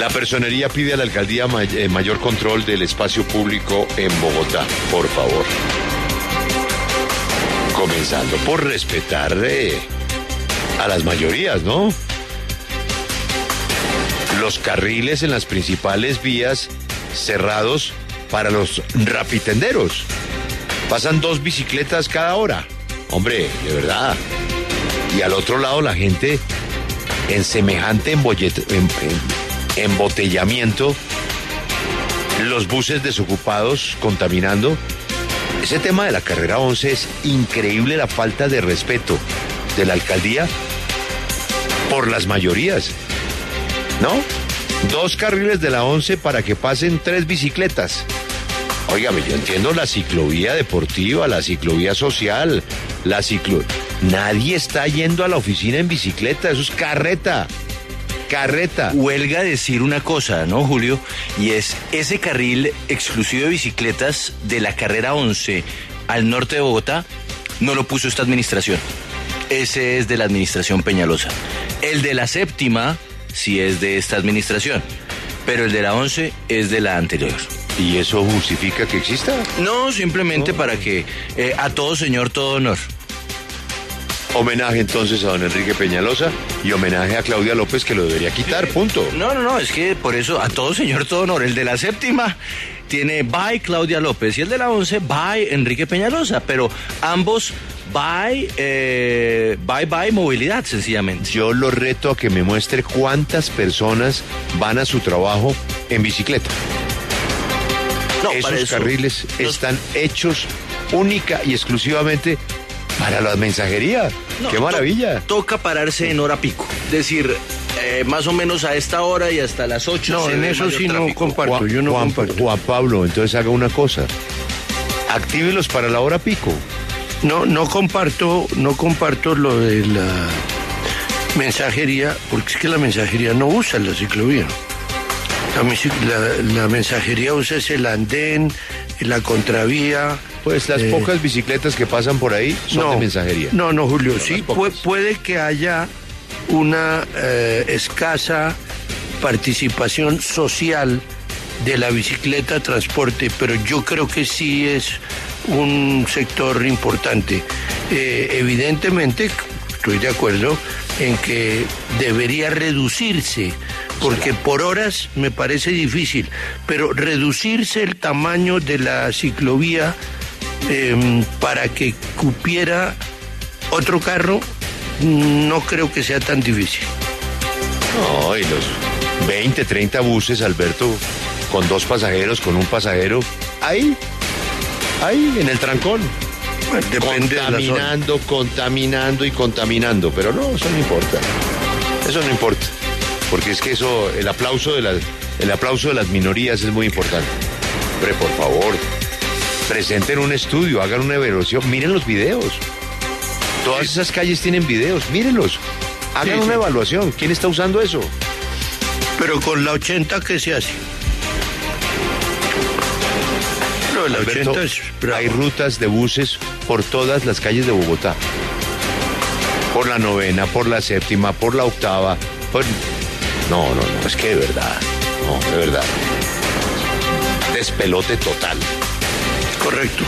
La personería pide a la alcaldía eh, mayor control del espacio público en Bogotá, por favor. Comenzando por respetar eh, a las mayorías, ¿no? Los carriles en las principales vías cerrados para los rapitenderos. Pasan dos bicicletas cada hora. Hombre, de verdad. Y al otro lado la gente en semejante embollet- em- em- embotellamiento, los buses desocupados contaminando. Ese tema de la carrera 11 es increíble la falta de respeto de la alcaldía por las mayorías. ¿No? Dos carriles de la 11 para que pasen tres bicicletas. Óigame, yo entiendo la ciclovía deportiva, la ciclovía social, la ciclo... Nadie está yendo a la oficina en bicicleta, eso es carreta. Carreta. Huelga decir una cosa, ¿no, Julio? Y es ese carril exclusivo de bicicletas de la carrera 11 al norte de Bogotá no lo puso esta administración. Ese es de la administración Peñalosa. El de la séptima sí es de esta administración, pero el de la 11 es de la anterior. ¿Y eso justifica que exista? No, simplemente para que eh, a todo señor, todo honor. Homenaje entonces a don Enrique Peñalosa y homenaje a Claudia López que lo debería quitar, punto. No, no, no, es que por eso a todo señor, todo honor. El de la séptima tiene bye Claudia López y el de la once bye Enrique Peñalosa, pero ambos bye, eh, bye bye movilidad, sencillamente. Yo lo reto a que me muestre cuántas personas van a su trabajo en bicicleta. No, Esos eso- carriles los- están hechos única y exclusivamente para la mensajería. No, ¡Qué to- maravilla! toca pararse en hora pico. Decir, eh, más o menos a esta hora y hasta las 8. No, en eso sí no comparto, Juan, yo no Juan- comparto. Juan Pablo, entonces haga una cosa. Actívelos para la hora pico. No, no comparto, no comparto lo de la mensajería, porque es que la mensajería no usa la ciclovía. La, la- la mensajería usa es el andén, la contravía. Pues las eh, pocas bicicletas que pasan por ahí son de mensajería. No, no, Julio, sí, las pocas. pu- puede que haya una eh, escasa participación social de la bicicleta transporte, pero yo creo que sí es un sector importante. Eh, evidentemente, estoy de acuerdo en que debería reducirse, porque por horas me parece difícil, pero reducirse el tamaño de la ciclovía em, para que cupiera otro carro, no creo que sea tan difícil. No, y los 20, 30 buses, Alberto, con dos pasajeros, con un pasajero, ahí, ahí, en el trancón. Depende de la zona. contaminando, contaminando y contaminando, pero no, eso no importa. Eso no importa, porque es que eso, el aplauso de las, el aplauso de las minorías es muy importante. Hombre, por favor, presenten un estudio, hagan una evaluación, miren los videos. Todas esas calles tienen videos, mírenlos. Hagan Sí, una sí. evaluación. ¿Quién está usando eso? Pero con la 80, ¿qué se hace? De la Alberto, 80 es bravo. hay rutas de buses por todas las calles de Bogotá. Por la novena, por la séptima, por la octava. por- No, no, no, es que de verdad. No, de verdad. Despelote total. Correcto.